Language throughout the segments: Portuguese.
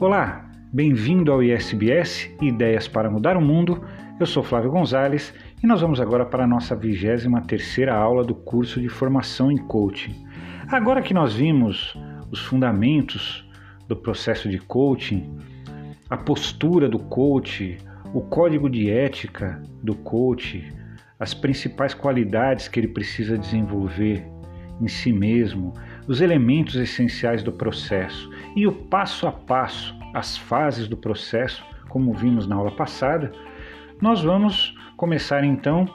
Olá, bem-vindo ao ISBS Ideias para Mudar o Mundo. Eu sou Flávio Gonzalez e nós vamos agora para a nossa 23 terceira aula do curso de formação em coaching. Agora que nós vimos os fundamentos do processo de coaching, a postura do coach, o código de ética do coach, as principais qualidades que ele precisa desenvolver em si mesmo, os elementos essenciais do processo e o passo a passo, as fases do processo, como vimos na aula passada, nós vamos começar então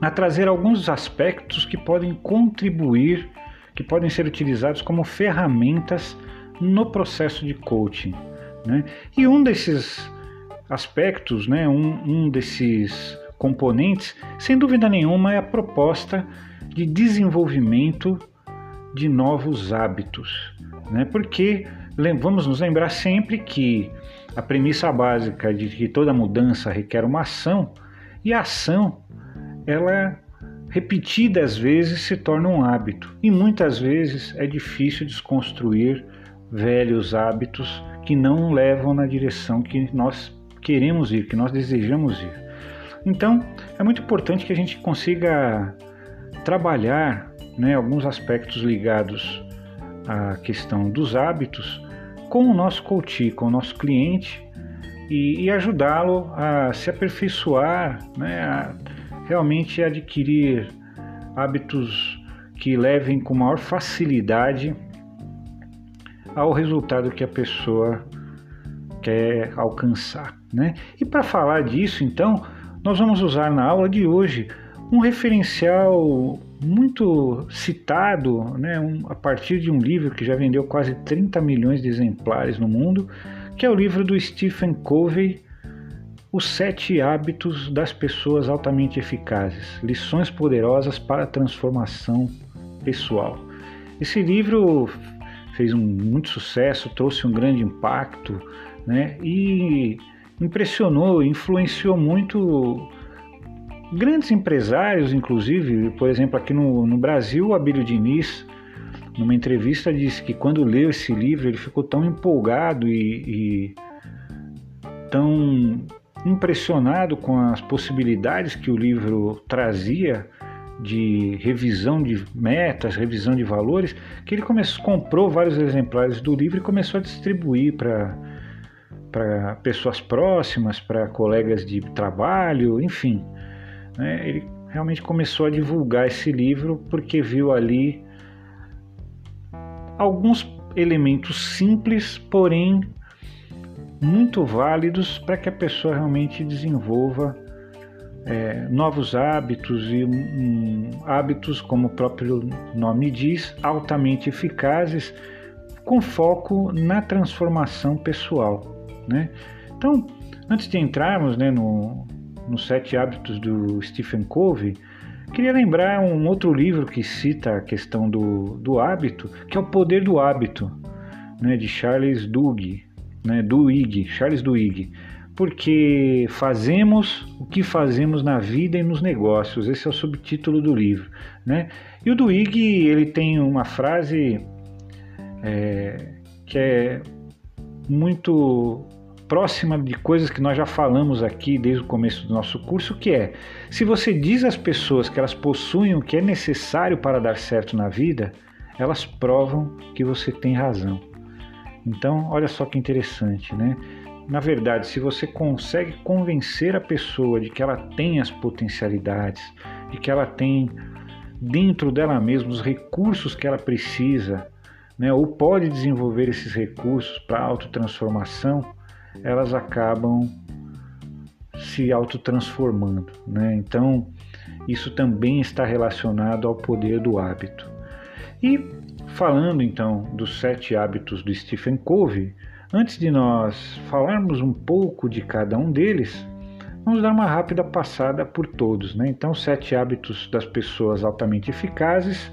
a trazer alguns aspectos que podem contribuir, que podem ser utilizados como ferramentas no processo de coaching. Né? E um desses aspectos, né, um, um desses componentes, sem dúvida nenhuma, é a proposta de desenvolvimento de novos hábitos. Né? Porque vamos nos lembrar sempre que a premissa básica de que toda mudança requer uma ação, e a ação, ela repetidas vezes se torna um hábito. E muitas vezes é difícil desconstruir velhos hábitos que não levam na direção que nós queremos ir, que nós desejamos ir. Então, é muito importante que a gente consiga trabalhar né, alguns aspectos ligados à questão dos hábitos com o nosso coach, com o nosso cliente e, e ajudá-lo a se aperfeiçoar, né, a realmente adquirir hábitos que levem com maior facilidade ao resultado que a pessoa quer alcançar. Né? E para falar disso, então, nós vamos usar na aula de hoje um referencial muito citado né, um, a partir de um livro que já vendeu quase 30 milhões de exemplares no mundo, que é o livro do Stephen Covey, Os Sete Hábitos das Pessoas Altamente Eficazes Lições Poderosas para a Transformação Pessoal. Esse livro fez um, muito sucesso, trouxe um grande impacto né, e impressionou, influenciou muito grandes empresários, inclusive, por exemplo, aqui no, no Brasil, o Abílio Diniz, numa entrevista, disse que quando leu esse livro ele ficou tão empolgado e, e tão impressionado com as possibilidades que o livro trazia de revisão de metas, revisão de valores, que ele começou, comprou vários exemplares do livro e começou a distribuir para para pessoas próximas, para colegas de trabalho, enfim. Né? Ele realmente começou a divulgar esse livro porque viu ali alguns elementos simples, porém muito válidos para que a pessoa realmente desenvolva é, novos hábitos e um, hábitos, como o próprio nome diz, altamente eficazes, com foco na transformação pessoal. Né? Então, antes de entrarmos né, no, nos Sete Hábitos do Stephen Covey, queria lembrar um outro livro que cita a questão do, do hábito, que é O Poder do Hábito, né, de Charles Duhigg, né, Duhigg, Charles Duhigg, porque fazemos o que fazemos na vida e nos negócios. Esse é o subtítulo do livro, né? E o Duhigg ele tem uma frase é, que é muito próxima de coisas que nós já falamos aqui desde o começo do nosso curso, que é: se você diz às pessoas que elas possuem o que é necessário para dar certo na vida, elas provam que você tem razão. Então, olha só que interessante, né? Na verdade, se você consegue convencer a pessoa de que ela tem as potencialidades, de que ela tem dentro dela mesma os recursos que ela precisa, né, ou pode desenvolver esses recursos para autotransformação, elas acabam se autotransformando. Né? Então, isso também está relacionado ao poder do hábito. E falando então dos sete hábitos do Stephen Covey, antes de nós falarmos um pouco de cada um deles, vamos dar uma rápida passada por todos. Né? Então, sete hábitos das pessoas altamente eficazes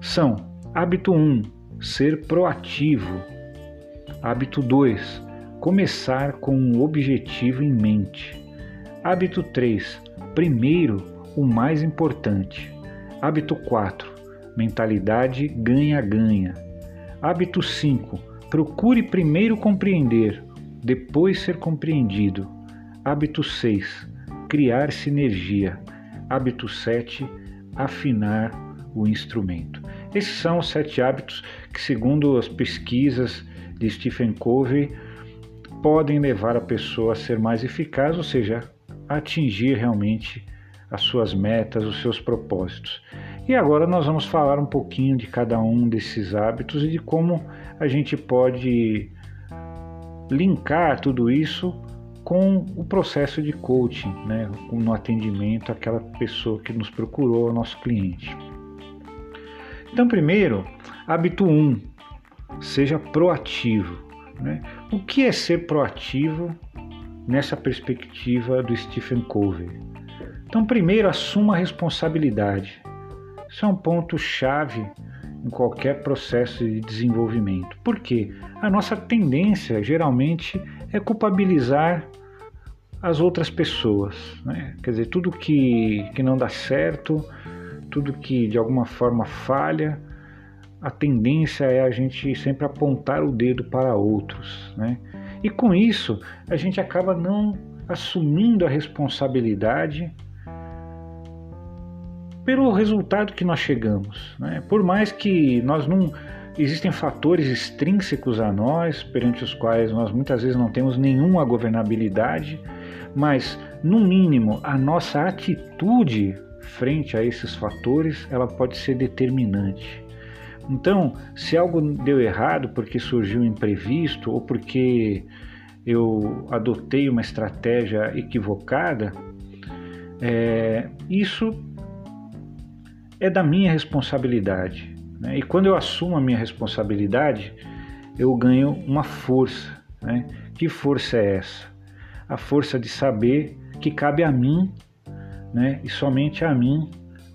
são: hábito 1, ser proativo. Hábito 2, Começar com um objetivo em mente. Hábito 3. Primeiro, o mais importante. Hábito 4. Mentalidade ganha-ganha. Hábito 5. procure primeiro compreender, depois ser compreendido. Hábito 6. Criar sinergia. Hábito 7. Afinar o instrumento. Esses são os sete hábitos que, segundo as pesquisas de Stephen Covey, podem levar a pessoa a ser mais eficaz, ou seja, a atingir realmente as suas metas, os seus propósitos. E agora nós vamos falar um pouquinho de cada um desses hábitos e de como a gente pode linkar tudo isso com o processo de coaching, né, no atendimento àquela pessoa que nos procurou, ao nosso cliente. Então, primeiro, hábito 1, um, seja proativo. Né? O que é ser proativo nessa perspectiva do Stephen Covey? Então, primeiro, assuma a responsabilidade. Isso é um ponto chave em qualquer processo de desenvolvimento. Por quê? A nossa tendência geralmente é culpabilizar as outras pessoas. Né? Quer dizer, tudo que, que não dá certo, tudo que de alguma forma falha, a tendência é a gente sempre apontar o dedo para outros. Né? E com isso, a gente acaba não assumindo a responsabilidade pelo resultado que nós chegamos. Né? Por mais que nós não Existem fatores extrínsecos a nós, perante os quais nós muitas vezes não temos nenhuma governabilidade, mas no mínimo a nossa atitude frente a esses fatores, ela pode ser determinante. Então, se algo deu errado porque surgiu imprevisto ou porque eu adotei uma estratégia equivocada, é, isso é da minha responsabilidade. Né? E quando eu assumo a minha responsabilidade, eu ganho uma força. Né? Que força é essa? A força de saber que cabe a mim, né? e somente a mim,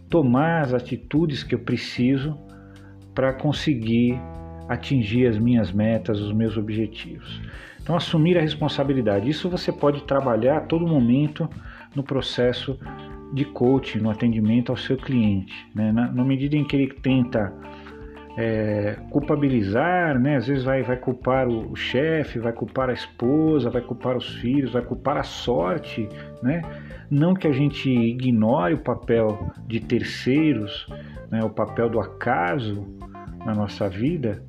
tomar as atitudes que eu preciso para conseguir atingir as minhas metas, os meus objetivos. Então, assumir a responsabilidade. Isso você pode trabalhar a todo momento no processo de coaching, no atendimento ao seu cliente. Né? Na, na medida em que ele tenta é, culpabilizar, né? às vezes vai, vai culpar o, o chefe, vai culpar a esposa, vai culpar os filhos, vai culpar a sorte, né? não que a gente ignore o papel de terceiros, né? o papel do acaso na nossa vida,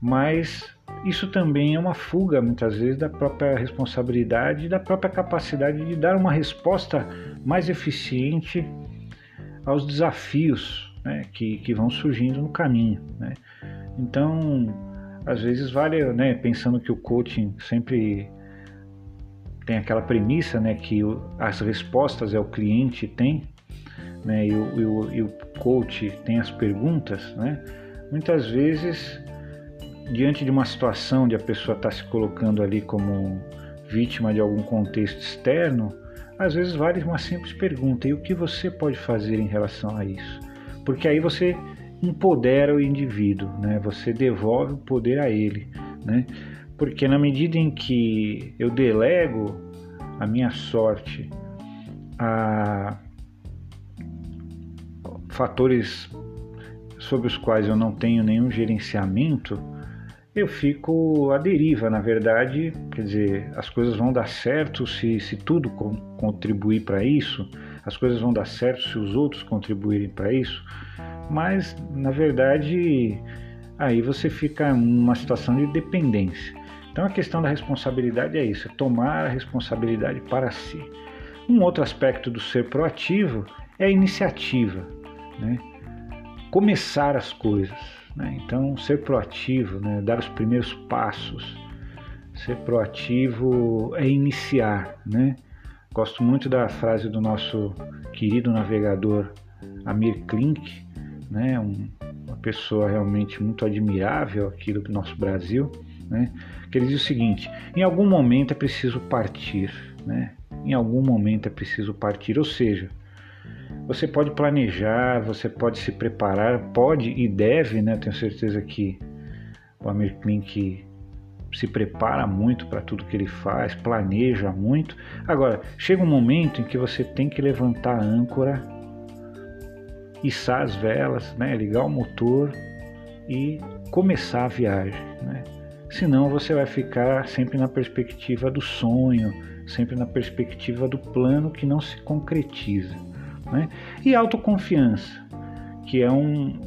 mas isso também é uma fuga, muitas vezes, da própria responsabilidade e da própria capacidade de dar uma resposta mais eficiente aos desafios né, que, que vão surgindo no caminho. Né? Então, às vezes vale, né, pensando que o coaching sempre tem aquela premissa né, que as respostas é o cliente tem, né, e, o, e, o, e o coach tem as perguntas, né, muitas vezes diante de uma situação de a pessoa estar tá se colocando ali como vítima de algum contexto externo, às vezes vale uma simples pergunta: e o que você pode fazer em relação a isso? Porque aí você empodera o indivíduo, né? Você devolve o poder a ele, né? Porque na medida em que eu delego a minha sorte a fatores sobre os quais eu não tenho nenhum gerenciamento, eu fico à deriva, na verdade, quer dizer, as coisas vão dar certo se, se tudo contribuir para isso, as coisas vão dar certo se os outros contribuírem para isso, mas na verdade aí você fica numa situação de dependência. Então a questão da responsabilidade é isso, é tomar a responsabilidade para si. Um outro aspecto do ser proativo é a iniciativa, né? Começar as coisas. Né? Então, ser proativo, né? dar os primeiros passos. Ser proativo é iniciar. Né? Gosto muito da frase do nosso querido navegador Amir Klink, né? Um, uma pessoa realmente muito admirável aqui do nosso Brasil, né? que ele diz o seguinte: em algum momento é preciso partir, né? em algum momento é preciso partir, ou seja, você pode planejar, você pode se preparar, pode e deve, né? Tenho certeza que o Amir Klink se prepara muito para tudo que ele faz, planeja muito. Agora, chega um momento em que você tem que levantar a âncora, içar as velas, né? ligar o motor e começar a viagem. Né? senão você vai ficar sempre na perspectiva do sonho, sempre na perspectiva do plano que não se concretiza. Né? E autoconfiança, que é um,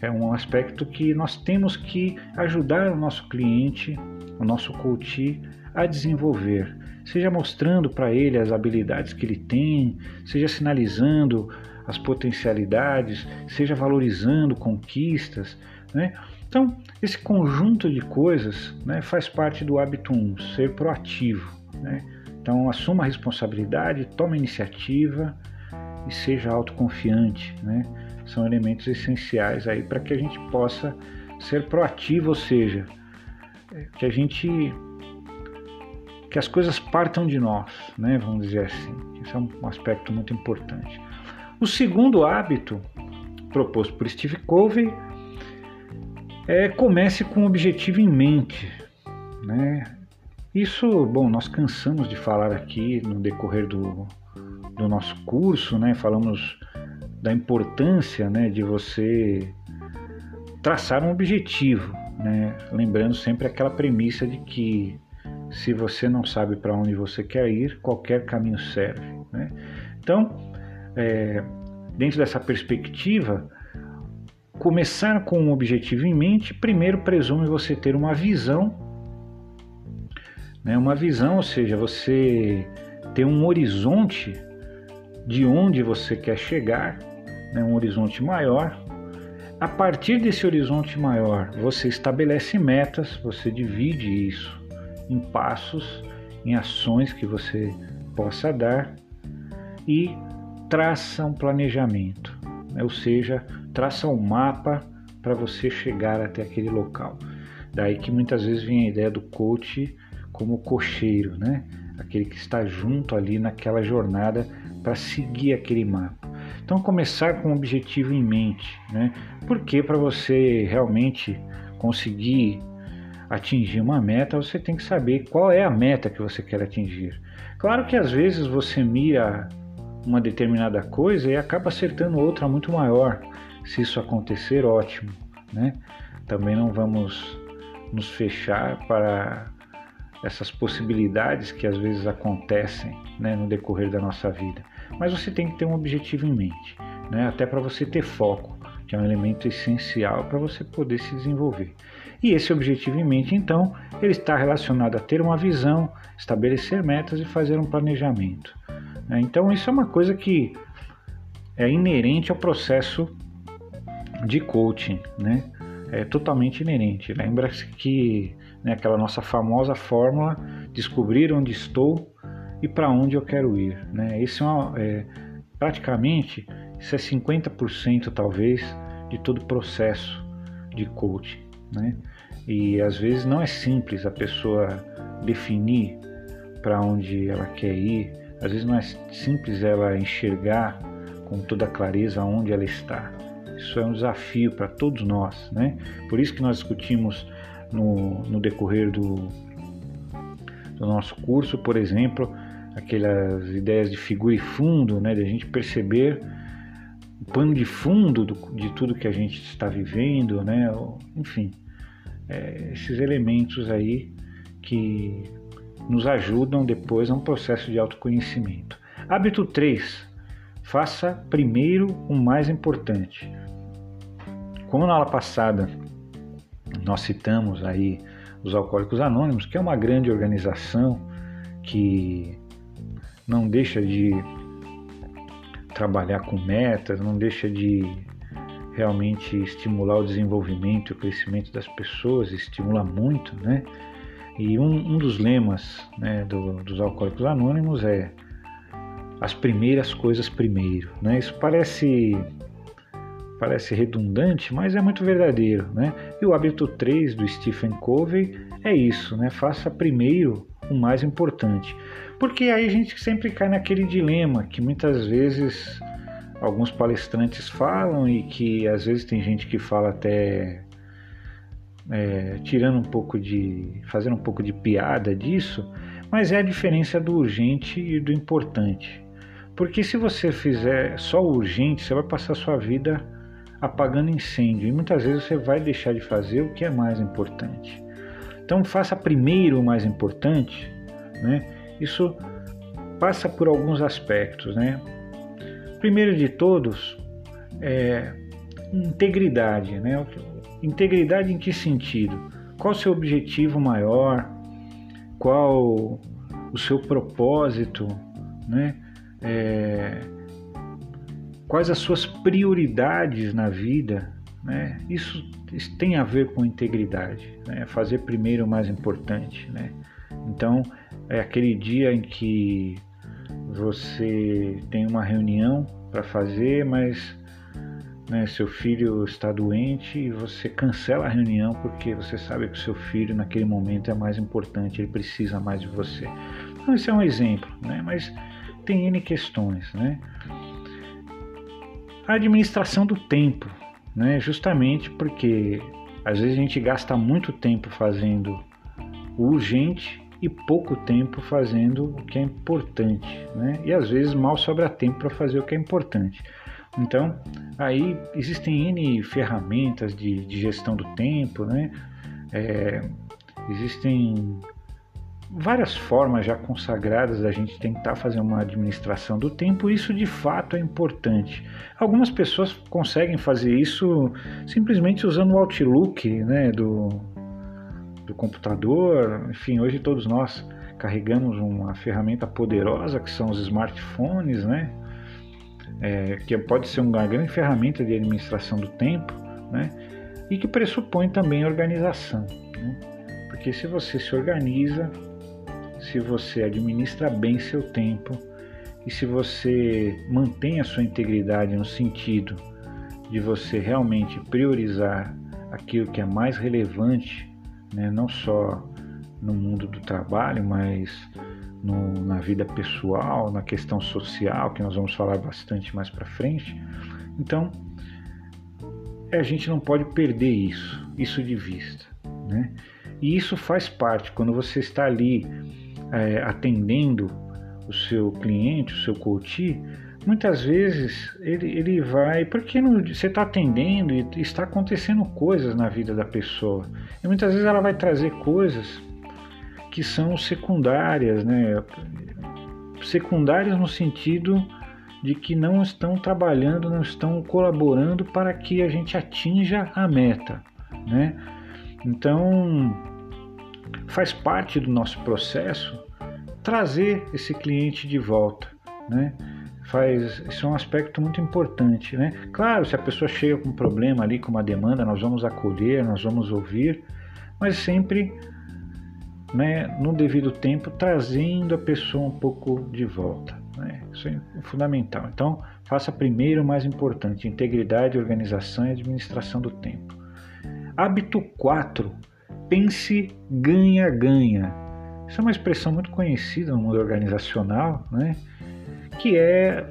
é um aspecto que nós temos que ajudar o nosso cliente, o nosso coach, a desenvolver. Seja mostrando para ele as habilidades que ele tem, seja sinalizando as potencialidades, seja valorizando conquistas. Né? Então, esse conjunto de coisas né, faz parte do hábito 1, ser proativo. Né? Então, assuma a responsabilidade, tome iniciativa e seja autoconfiante. Né? São elementos essenciais aí para que a gente possa ser proativo, ou seja, que a gente que as coisas partam de nós, né? Vamos dizer assim. Esse é um aspecto muito importante. O segundo hábito proposto por Steve Covey é comece com um objetivo em mente, né? Isso, bom, nós cansamos de falar aqui no decorrer do, do nosso curso, né? Falamos da importância, né, de você traçar um objetivo, né? Lembrando sempre aquela premissa de que se você não sabe para onde você quer ir, qualquer caminho serve, né? Então, é, dentro dessa perspectiva, começar com um objetivo em mente, primeiro presume você ter uma visão, né? uma visão, ou seja, você ter um horizonte de onde você quer chegar, né? um horizonte maior. A partir desse horizonte maior, você estabelece metas, você divide isso em passos, em ações que você possa dar e traça um planejamento, né? ou seja, traça um mapa para você chegar até aquele local. Daí que muitas vezes vem a ideia do coach como cocheiro, né? Aquele que está junto ali naquela jornada para seguir aquele mapa. Então começar com um objetivo em mente, né? Porque para você realmente conseguir atingir uma meta, você tem que saber qual é a meta que você quer atingir. Claro que às vezes você mira uma determinada coisa e acaba acertando outra muito maior. Se isso acontecer, ótimo, né? Também não vamos nos fechar para essas possibilidades que às vezes acontecem né, no decorrer da nossa vida. Mas você tem que ter um objetivo em mente, né, até para você ter foco, que é um elemento essencial para você poder se desenvolver. E esse objetivo em mente, então, ele está relacionado a ter uma visão, estabelecer metas e fazer um planejamento. Né? Então, isso é uma coisa que é inerente ao processo de coaching, né? É totalmente inerente. Lembra-se que né, aquela nossa famosa fórmula, descobrir onde estou e para onde eu quero ir. Né? Esse é, uma, é praticamente isso é 50% talvez de todo o processo de coaching. Né? E às vezes não é simples a pessoa definir para onde ela quer ir, às vezes não é simples ela enxergar com toda clareza onde ela está. Isso é um desafio para todos nós, né? Por isso que nós discutimos no, no decorrer do, do nosso curso, por exemplo, aquelas ideias de figura e fundo, né? De a gente perceber o pano de fundo do, de tudo que a gente está vivendo, né? Enfim, é, esses elementos aí que nos ajudam depois a um processo de autoconhecimento. Hábito 3. Faça primeiro o mais importante. Como na aula passada nós citamos aí os Alcoólicos Anônimos, que é uma grande organização que não deixa de trabalhar com metas, não deixa de realmente estimular o desenvolvimento e o crescimento das pessoas, estimula muito, né? E um, um dos lemas né, do, dos Alcoólicos Anônimos é as primeiras coisas primeiro, né? Isso parece parece redundante, mas é muito verdadeiro, né? E o hábito 3 do Stephen Covey é isso, né? Faça primeiro o mais importante. Porque aí a gente sempre cai naquele dilema que muitas vezes alguns palestrantes falam e que às vezes tem gente que fala até é, tirando um pouco de. fazendo um pouco de piada disso, mas é a diferença do urgente e do importante. Porque se você fizer só o urgente, você vai passar sua vida apagando incêndio e muitas vezes você vai deixar de fazer o que é mais importante. Então faça primeiro o mais importante, né? Isso passa por alguns aspectos, né? Primeiro de todos é integridade, né? Integridade em que sentido? Qual o seu objetivo maior? Qual o seu propósito, né? É, quais as suas prioridades na vida, né? Isso, isso tem a ver com integridade, né? Fazer primeiro o mais importante, né? Então, é aquele dia em que você tem uma reunião para fazer, mas né, seu filho está doente e você cancela a reunião porque você sabe que o seu filho naquele momento é mais importante, ele precisa mais de você. Então, esse é um exemplo, né? mas tem N questões. Né? A administração do tempo, né? justamente porque às vezes a gente gasta muito tempo fazendo o urgente e pouco tempo fazendo o que é importante, né? E às vezes mal sobra tempo para fazer o que é importante. Então, aí existem N ferramentas de, de gestão do tempo, né? É, existem várias formas já consagradas da gente tentar fazer uma administração do tempo, isso de fato é importante. Algumas pessoas conseguem fazer isso simplesmente usando o Outlook né, do, do computador. Enfim, hoje todos nós carregamos uma ferramenta poderosa que são os smartphones, né? É, que pode ser uma grande ferramenta de administração do tempo, né? E que pressupõe também organização, né? Porque se você se organiza, se você administra bem seu tempo e se você mantém a sua integridade no sentido de você realmente priorizar aquilo que é mais relevante né? não só no mundo do trabalho, mas no, na vida pessoal, na questão social, que nós vamos falar bastante mais para frente. Então, a gente não pode perder isso, isso de vista. Né? E isso faz parte, quando você está ali é, atendendo o seu cliente, o seu coach, muitas vezes ele, ele vai, porque não, você está atendendo e está acontecendo coisas na vida da pessoa. E muitas vezes ela vai trazer coisas que são secundárias, né? Secundárias no sentido de que não estão trabalhando, não estão colaborando para que a gente atinja a meta, né? Então, faz parte do nosso processo trazer esse cliente de volta, né? Faz isso é um aspecto muito importante, né? Claro, se a pessoa chega com um problema ali, com uma demanda, nós vamos acolher, nós vamos ouvir, mas sempre, né, no devido tempo, trazendo a pessoa um pouco de volta. Né? Isso é fundamental. Então, faça primeiro o mais importante: integridade, organização e administração do tempo. Hábito 4. Pense ganha-ganha. Isso é uma expressão muito conhecida no mundo organizacional, né? Que é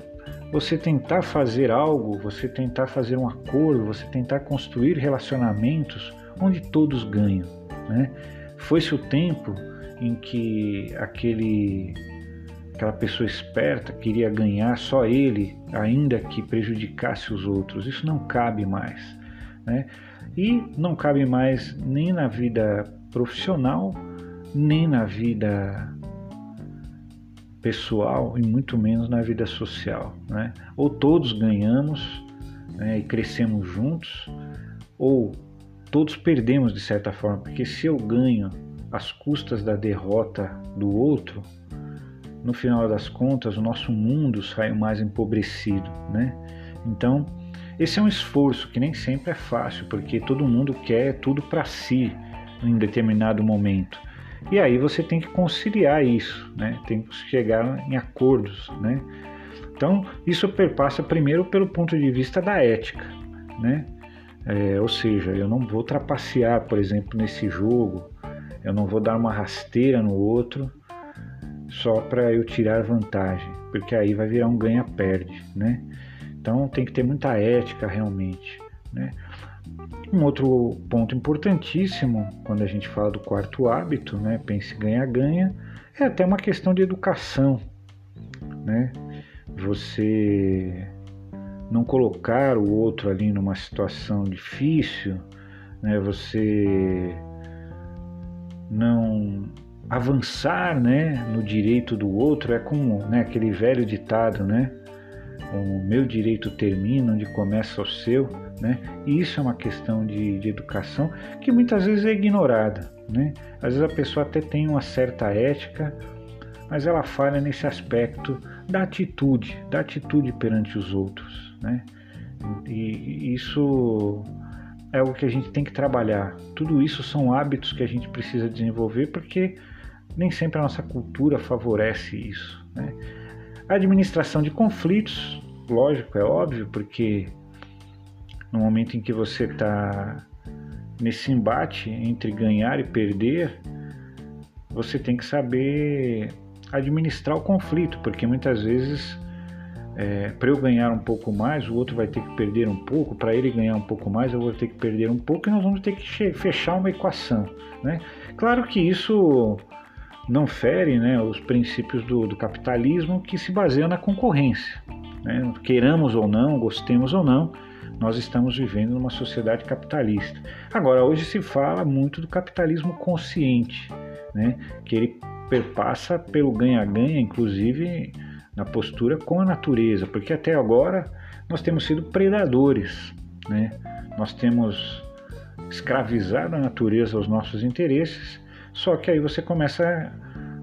você tentar fazer algo, você tentar fazer um acordo, você tentar construir relacionamentos onde todos ganham. Né? Foi-se o tempo em que aquele, aquela pessoa esperta queria ganhar só ele, ainda que prejudicasse os outros. Isso não cabe mais. Né? E não cabe mais nem na vida profissional, nem na vida pessoal e muito menos na vida social. Né? Ou todos ganhamos né, e crescemos juntos, ou todos perdemos de certa forma, porque se eu ganho às custas da derrota do outro, no final das contas o nosso mundo sai mais empobrecido. Né? Então, esse é um esforço que nem sempre é fácil, porque todo mundo quer tudo para si em determinado momento. E aí você tem que conciliar isso, né? tem que chegar em acordos. Né? Então, isso perpassa primeiro pelo ponto de vista da ética. Né? É, ou seja, eu não vou trapacear, por exemplo, nesse jogo, eu não vou dar uma rasteira no outro só para eu tirar vantagem, porque aí vai virar um ganha-perde. Né? Então, tem que ter muita ética realmente. Né? Um outro ponto importantíssimo quando a gente fala do quarto hábito, né, pense ganha-ganha, é até uma questão de educação, né? Você não colocar o outro ali numa situação difícil, né? Você não avançar né, no direito do outro, é como né, aquele velho ditado, né? O meu direito termina onde começa o seu, né? E isso é uma questão de, de educação que muitas vezes é ignorada, né? Às vezes a pessoa até tem uma certa ética, mas ela falha nesse aspecto da atitude, da atitude perante os outros, né? E isso é algo que a gente tem que trabalhar. Tudo isso são hábitos que a gente precisa desenvolver porque nem sempre a nossa cultura favorece isso. Né? Administração de conflitos, lógico, é óbvio, porque no momento em que você está nesse embate entre ganhar e perder, você tem que saber administrar o conflito, porque muitas vezes é, para eu ganhar um pouco mais, o outro vai ter que perder um pouco, para ele ganhar um pouco mais, eu vou ter que perder um pouco e nós vamos ter que fechar uma equação. Né? Claro que isso não fere né, os princípios do, do capitalismo que se baseiam na concorrência. Né? Queiramos ou não, gostemos ou não, nós estamos vivendo numa sociedade capitalista. Agora, hoje se fala muito do capitalismo consciente, né? que ele perpassa pelo ganha-ganha, inclusive na postura com a natureza, porque até agora nós temos sido predadores, né? nós temos escravizado a natureza aos nossos interesses, só que aí você começa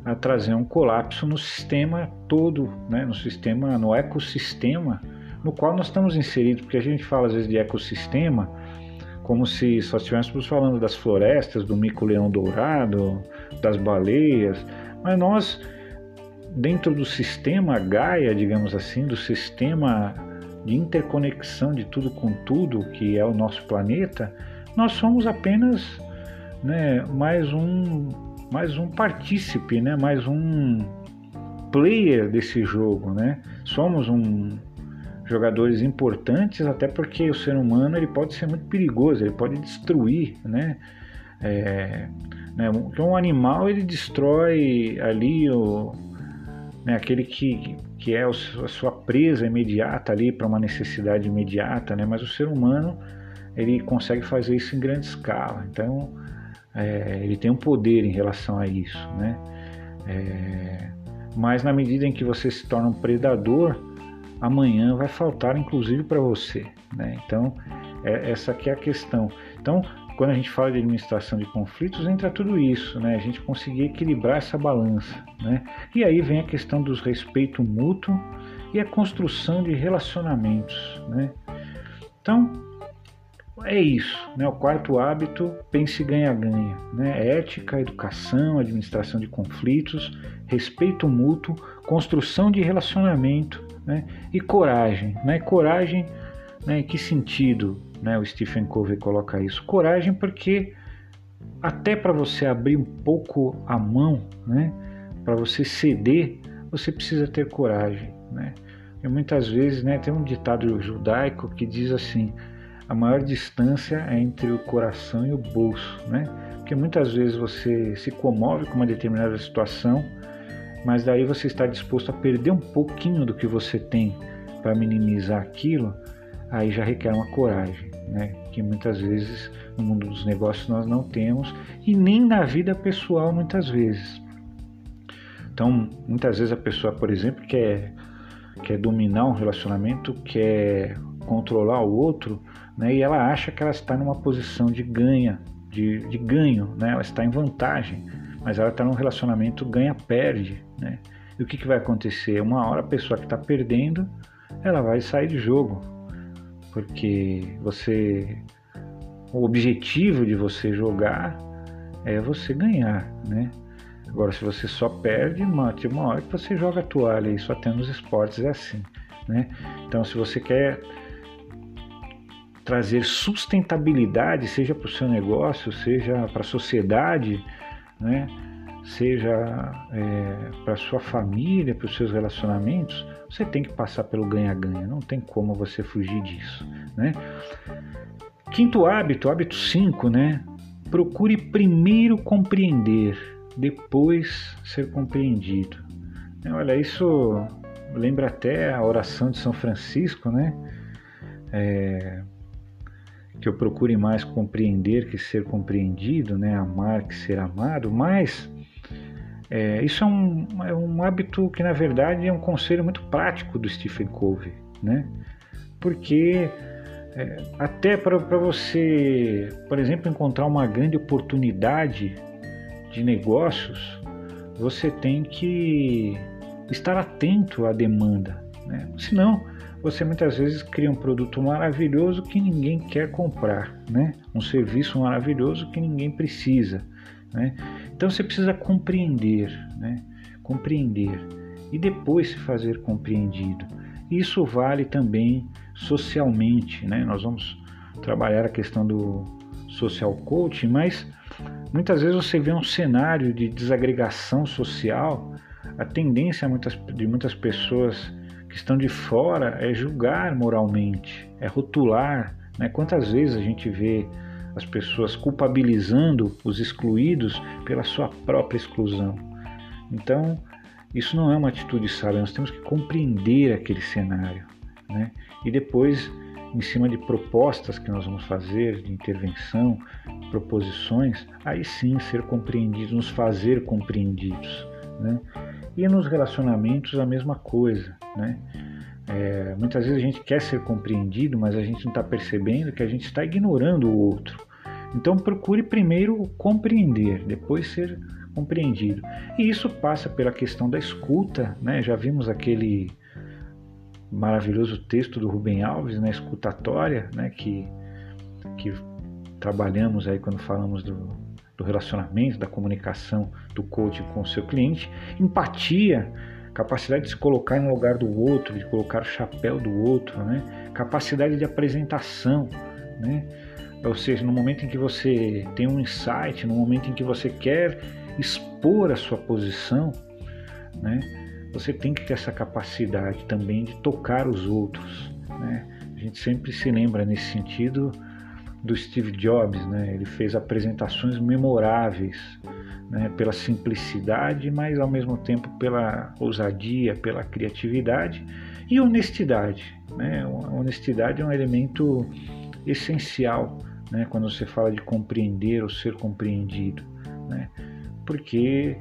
a, trazer um colapso no sistema todo, né? no sistema, no ecossistema no qual nós estamos inseridos, porque a gente fala às vezes de ecossistema como se só estivéssemos falando das florestas, do mico-leão dourado, das baleias, mas nós, dentro do sistema Gaia, digamos assim, do sistema de interconexão de tudo com tudo que é o nosso planeta, nós somos apenas né, mais um mais um partícipe, né, mais um player desse jogo, né? Somos um jogadores importantes, até porque o ser humano ele pode ser muito perigoso, ele pode destruir, né? É, né, um animal ele destrói ali o, né, aquele que, que é a sua presa imediata ali para uma necessidade imediata, né, mas o ser humano ele consegue fazer isso em grande escala, então é, ele tem um poder em relação a isso, né? É, mas na medida em que você se torna um predador, amanhã vai faltar inclusive para você, né? Então é, essa aqui é a questão. Então quando a gente fala de administração de conflitos, entra tudo isso, né? A gente conseguir equilibrar essa balança, né? E aí vem a questão dos respeito mútuo e a construção de relacionamentos, né? Então, é isso, né? O quarto hábito, pense ganha-ganha, né? Ética, educação, administração de conflitos, respeito mútuo, construção de relacionamento, né? E coragem, né? Coragem, né? Em que sentido? né, o Stephen Covey coloca isso. Coragem porque até para você abrir um pouco a mão, né, para você ceder, você precisa ter coragem, né? E muitas vezes, né, tem um ditado judaico que diz assim: a maior distância é entre o coração e o bolso, né? Porque muitas vezes você se comove com uma determinada situação, mas daí você está disposto a perder um pouquinho do que você tem para minimizar aquilo, aí já requer uma coragem, né? que muitas vezes no mundo dos negócios nós não temos e nem na vida pessoal muitas vezes. Então, muitas vezes a pessoa, por exemplo, quer, quer dominar um relacionamento, quer controlar o outro, né? e ela acha que ela está numa posição de ganha, de, de ganho, né? ela está em vantagem, mas ela está num relacionamento ganha-perde. Né? E o que, que vai acontecer? Uma hora a pessoa que está perdendo, ela vai sair de jogo, porque você o objetivo de você jogar é você ganhar, né? Agora, se você só perde, mate uma hora que você joga a toalha só tem nos esportes é assim, né? Então, se você quer trazer sustentabilidade, seja para o seu negócio, seja para a sociedade, né? seja é, para sua família, para os seus relacionamentos, você tem que passar pelo ganha-ganha, não tem como você fugir disso, né? Quinto hábito, hábito 5, né? Procure primeiro compreender, depois ser compreendido. Olha, isso lembra até a oração de São Francisco, né? É, que eu procure mais compreender que ser compreendido, né? amar que ser amado, mas é, isso é um, é um hábito que, na verdade, é um conselho muito prático do Stephen Covey, né? porque é, até para você, por exemplo, encontrar uma grande oportunidade de negócios, você tem que estar atento à demanda. Né? Senão, você muitas vezes cria um produto maravilhoso que ninguém quer comprar, né? um serviço maravilhoso que ninguém precisa. Né? Então você precisa compreender, né? compreender e depois se fazer compreendido. Isso vale também socialmente. Né? Nós vamos trabalhar a questão do social coaching, mas muitas vezes você vê um cenário de desagregação social. A tendência de muitas pessoas que estão de fora é julgar moralmente, é rotular. Né? Quantas vezes a gente vê as pessoas culpabilizando os excluídos pela sua própria exclusão? Então, isso não é uma atitude sábia, nós temos que compreender aquele cenário. Né? E depois, em cima de propostas que nós vamos fazer, de intervenção, proposições, aí sim ser compreendidos, nos fazer compreendidos. Né? E nos relacionamentos a mesma coisa, né? É, muitas vezes a gente quer ser compreendido, mas a gente não está percebendo que a gente está ignorando o outro. Então procure primeiro compreender, depois ser compreendido. E isso passa pela questão da escuta, né? Já vimos aquele maravilhoso texto do Rubem Alves, na né? escutatória, né? Que, que trabalhamos aí quando falamos do, do relacionamento, da comunicação do coach com o seu cliente, empatia, capacidade de se colocar no lugar do outro, de colocar o chapéu do outro, né? capacidade de apresentação, né? ou seja, no momento em que você tem um insight, no momento em que você quer expor a sua posição, né? você tem que ter essa capacidade também de tocar os outros. Né? A gente sempre se lembra nesse sentido do Steve Jobs, né? Ele fez apresentações memoráveis, né? Pela simplicidade, mas ao mesmo tempo pela ousadia, pela criatividade e honestidade, né? A honestidade é um elemento essencial, né? Quando você fala de compreender ou ser compreendido, né? Porque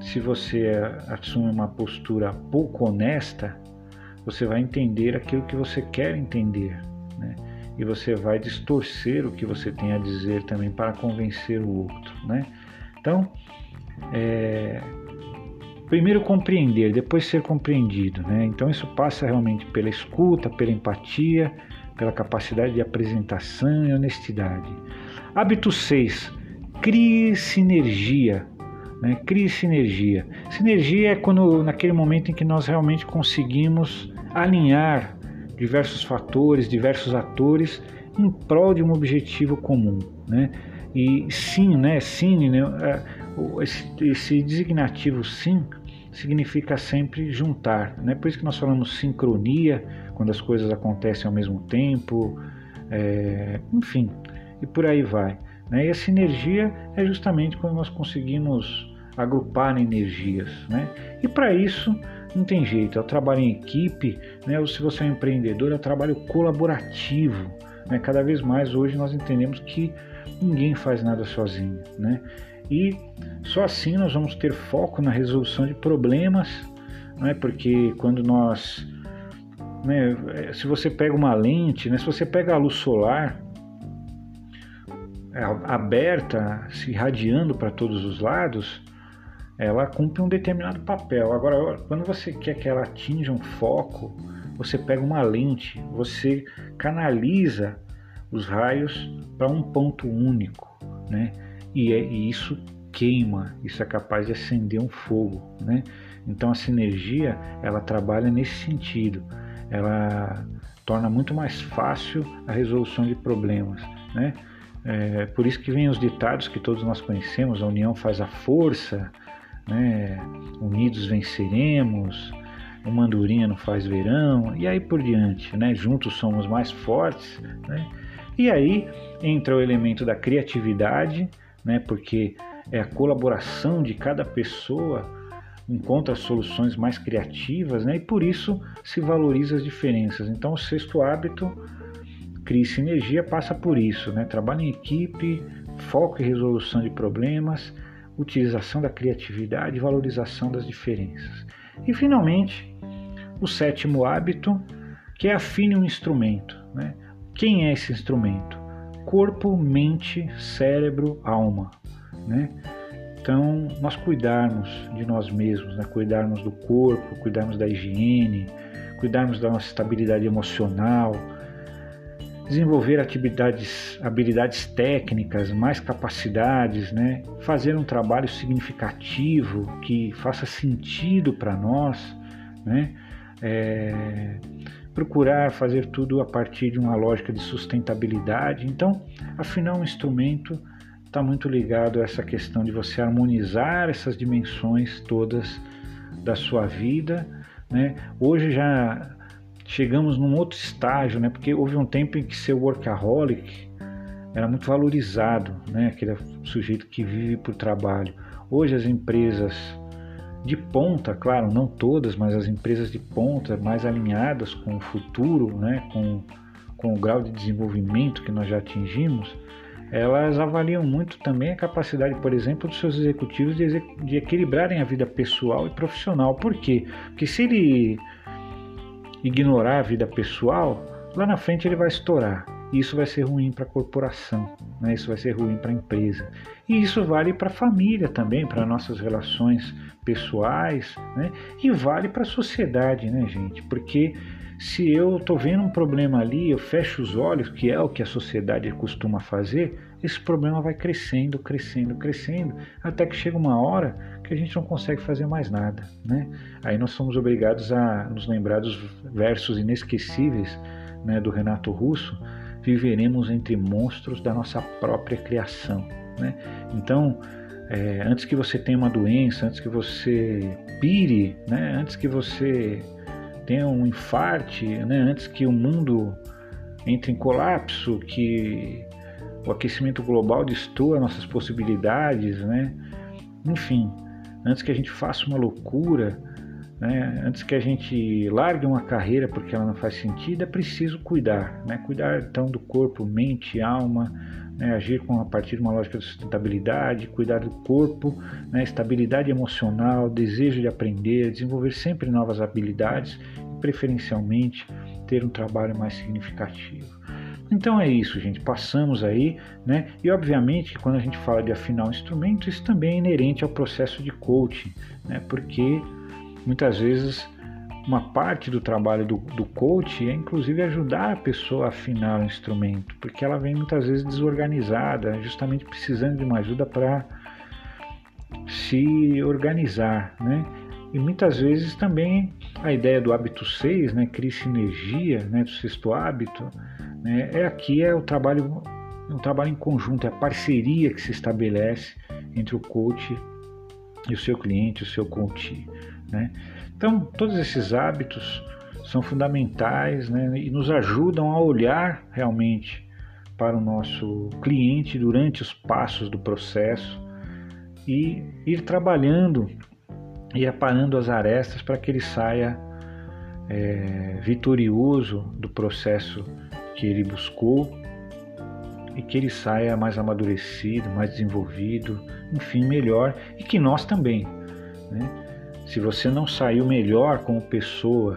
se você assume uma postura pouco honesta, você vai entender aquilo que você quer entender? E você vai distorcer o que você tem a dizer também para convencer o outro, né? Então, é, primeiro compreender, depois ser compreendido, né? Então isso passa realmente pela escuta, pela empatia, pela capacidade de apresentação e honestidade. Hábito 6. Crie sinergia. Né? Crie sinergia. Sinergia é quando naquele momento em que nós realmente conseguimos alinhar diversos fatores, diversos atores em prol de um objetivo comum, né? E sim, né? Sim, né? É, esse, designativo sim significa sempre juntar, né? Por isso que nós falamos sincronia quando as coisas acontecem ao mesmo tempo, é, enfim, e por aí vai. Né? E a sinergia é justamente quando nós conseguimos agrupar energias, né? E para isso não tem jeito, é o trabalho em equipe, né? ou se você é um empreendedor, é o trabalho colaborativo. Né? Cada vez mais hoje nós entendemos que ninguém faz nada sozinho. Né? E só assim nós vamos ter foco na resolução de problemas, né? porque quando nós. Né, se você pega uma lente, né, se você pega a luz solar é, aberta, se irradiando para todos os lados, ela cumpre um determinado papel. Agora, quando você quer que ela atinja um foco, você pega uma lente, você canaliza os raios para um ponto único, né? E, é, e isso queima, isso é capaz de acender um fogo, né? Então a sinergia ela trabalha nesse sentido, ela torna muito mais fácil a resolução de problemas, né? É, por isso que vem os ditados que todos nós conhecemos: a união faz a força, né? Unidos venceremos, o mandurinha não faz verão, e aí por diante, né? Juntos somos mais fortes, né? E aí entra o elemento da criatividade, né? Porque é a colaboração de cada pessoa encontra soluções mais criativas, né? E por isso se valoriza as diferenças. Então, o sexto hábito, cria sinergia passa por isso, né? Trabalho em equipe, foco e resolução de problemas, utilização da criatividade e valorização das diferenças. E finalmente, o sétimo hábito, que é afine um instrumento. Né? Quem é esse instrumento? Corpo, mente, cérebro, alma. Né? Então, nós cuidarmos de nós mesmos, né? cuidarmos do corpo, cuidarmos da higiene, cuidarmos da nossa estabilidade emocional, desenvolver atividades, habilidades técnicas, mais capacidades, né? fazer um trabalho significativo que faça sentido para nós, né? É, procurar fazer tudo a partir de uma lógica de sustentabilidade. Então, afinal, o instrumento está muito ligado a essa questão de você harmonizar essas dimensões todas da sua vida. Né? Hoje já chegamos num outro estágio, né? Porque houve um tempo em que ser workaholic era muito valorizado, né? Aquele sujeito que vive por trabalho. Hoje as empresas de ponta, claro, não todas, mas as empresas de ponta mais alinhadas com o futuro, né? Com, com o grau de desenvolvimento que nós já atingimos, elas avaliam muito também a capacidade, por exemplo, dos seus executivos de, de equilibrarem a vida pessoal e profissional. Por quê? Porque se ele ignorar a vida pessoal, lá na frente ele vai estourar. E isso vai ser ruim para a corporação, né? isso vai ser ruim para a empresa. E isso vale para a família também, para nossas relações pessoais, né? e vale para a sociedade, né, gente? Porque se eu estou vendo um problema ali, eu fecho os olhos, que é o que a sociedade costuma fazer, esse problema vai crescendo, crescendo, crescendo, até que chega uma hora que a gente não consegue fazer mais nada, né? Aí nós somos obrigados a nos lembrar dos versos inesquecíveis né, do Renato Russo, viveremos entre monstros da nossa própria criação, né? Então, é, antes que você tenha uma doença, antes que você pire, né? Antes que você tenha um infarte, né? Antes que o mundo entre em colapso, que o aquecimento global destrua nossas possibilidades, né? Enfim, antes que a gente faça uma loucura, né? antes que a gente largue uma carreira porque ela não faz sentido, é preciso cuidar, né? Cuidar então do corpo, mente, alma, né? agir com a partir de uma lógica de sustentabilidade, cuidar do corpo, né? estabilidade emocional, desejo de aprender, desenvolver sempre novas habilidades preferencialmente ter um trabalho mais significativo. Então é isso, gente. Passamos aí, né? E obviamente, quando a gente fala de afinar o instrumento, isso também é inerente ao processo de coaching, né? Porque muitas vezes uma parte do trabalho do, do coach é inclusive ajudar a pessoa a afinar o instrumento, porque ela vem muitas vezes desorganizada, justamente precisando de uma ajuda para se organizar, né? E muitas vezes também a ideia do hábito 6, né, cria sinergia, né, do sexto hábito, né? É aqui é o trabalho, um trabalho em conjunto, é a parceria que se estabelece entre o coach e o seu cliente, o seu coach. Né? Então, todos esses hábitos são fundamentais né? e nos ajudam a olhar realmente para o nosso cliente durante os passos do processo e ir trabalhando e aparando as arestas para que ele saia é, vitorioso do processo que ele buscou e que ele saia mais amadurecido, mais desenvolvido, enfim, melhor e que nós também. Né? Se você não saiu melhor como pessoa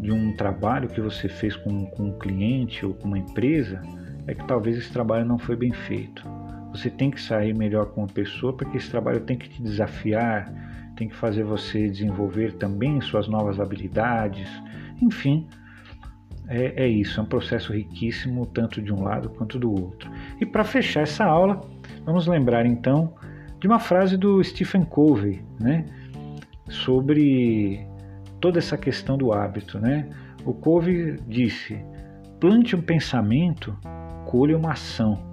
de um trabalho que você fez com, com um cliente ou com uma empresa, é que talvez esse trabalho não foi bem feito. Você tem que sair melhor como pessoa porque esse trabalho tem que te desafiar, tem que fazer você desenvolver também suas novas habilidades, enfim, é, é isso, é um processo riquíssimo, tanto de um lado quanto do outro. E para fechar essa aula, vamos lembrar então de uma frase do Stephen Covey, né, sobre toda essa questão do hábito, né? O Covey disse: plante um pensamento, colha uma ação.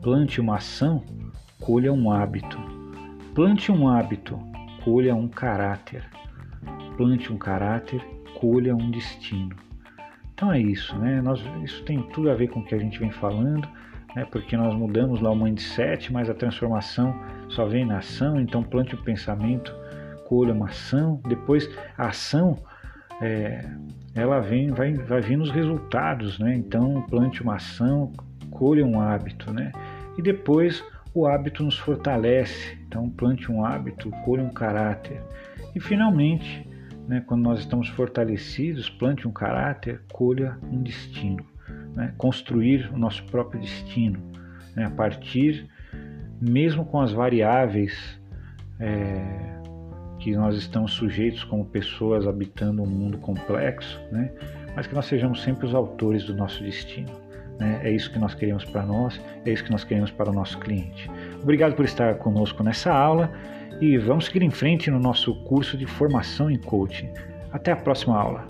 Plante uma ação, colha um hábito. Plante um hábito, colha um caráter. Plante um caráter, colha um destino. Então é isso, né? Nós, isso tem tudo a ver com o que a gente vem falando, né? porque nós mudamos lá o mindset, mas a transformação só vem na ação, então plante o pensamento, colha uma ação, depois a ação é, ela vem, vai, vai vindo os resultados, né? Então, plante uma ação, colha um hábito, né? E depois o hábito nos fortalece. Então, plante um hábito, colha um caráter. E finalmente, né, quando nós estamos fortalecidos, plante um caráter, colha um destino. Né? Construir o nosso próprio destino, né? a partir, mesmo com as variáveis é, que nós estamos sujeitos como pessoas habitando um mundo complexo, né? mas que nós sejamos sempre os autores do nosso destino. Né? É isso que nós queremos para nós, é isso que nós queremos para o nosso cliente. Obrigado por estar conosco nessa aula e vamos seguir em frente no nosso curso de formação em coaching. Até a próxima aula.